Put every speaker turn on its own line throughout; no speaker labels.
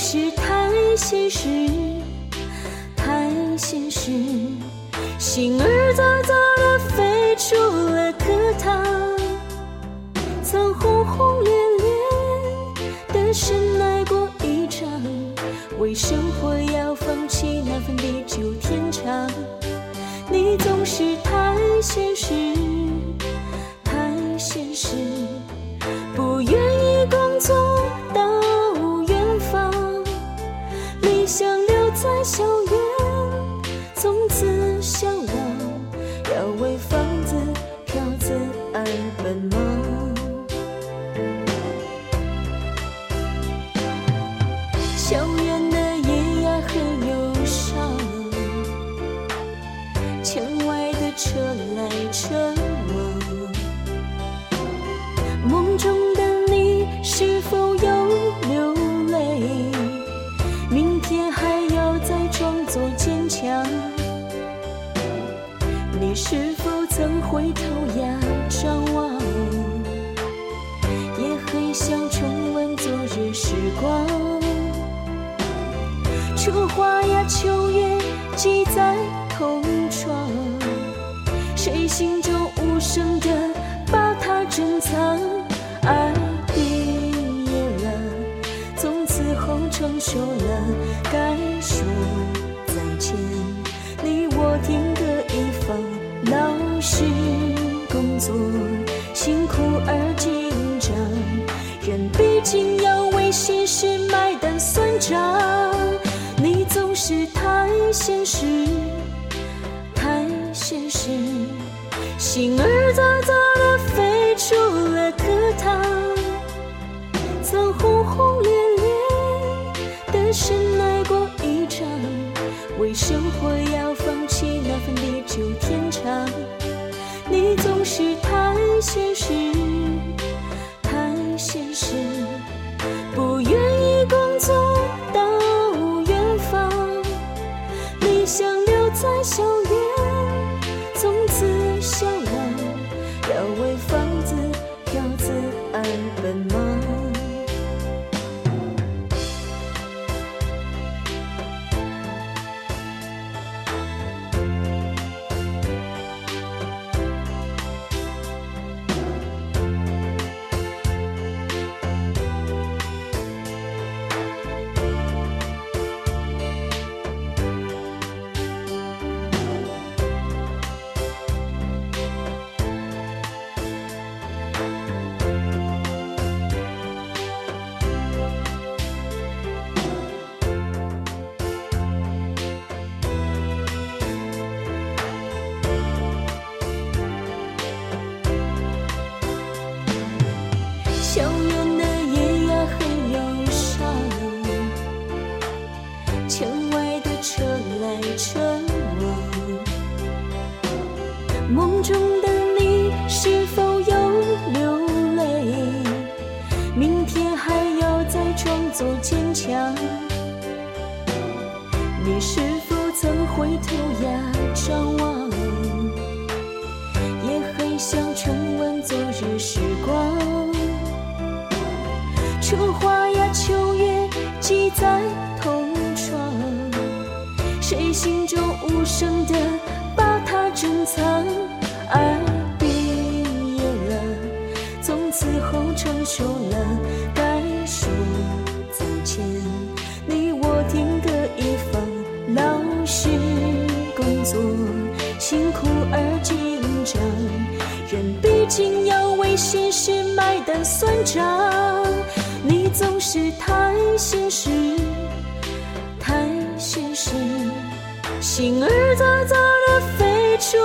是太现实太现实心儿早早的飞出了课堂曾轰轰烈烈的深爱过一场为生活要放弃那份地久天长。你总是太现实奔忙。校园的夜呀很忧伤。墙外的车来车往，梦中的你是否有流泪？明天还要再装作坚强。你是否曾回头呀光。春花呀秋月记在同窗，谁心中无声的把它珍藏？爱毕业了，从此后成熟了，该说再见。你我天各一方，老师工作辛苦而紧张，人毕竟要为现实买单算账。你总是太现实，太现实，心儿早早的飞出了课堂，曾轰轰烈烈的深爱过一场，为生活要放弃那份地久天长。你总是太现实，留中的你是否有流泪？明天还要再装作坚强。你是否曾回头呀张望？也很想重温昨日时光。春花呀秋月记在同窗，谁心中无声的把它珍藏？爱毕业了，从此后成熟了，该说再见。你我天各一方，老师工作辛苦而紧张，人毕竟要为现实买单算账。你总是太现实，太现实，心儿早早的飞出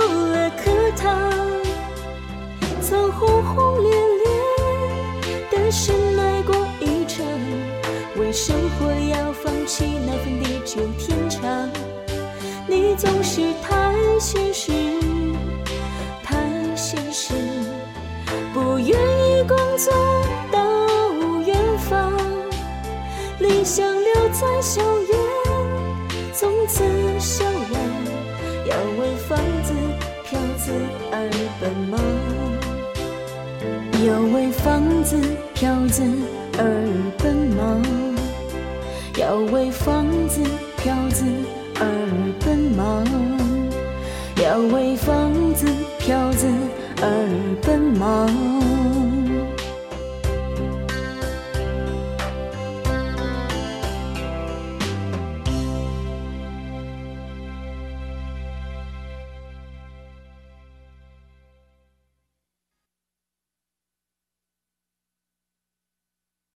他，曾轰轰烈烈的深爱过一场，为生活要放弃那份地久天长。你总是太现实，太现实，不愿意工作到远方，理想留在校园，从此子而奔忙，要为房子、票子而奔忙，要为房子、票子而奔忙，要为房子、票子而奔忙。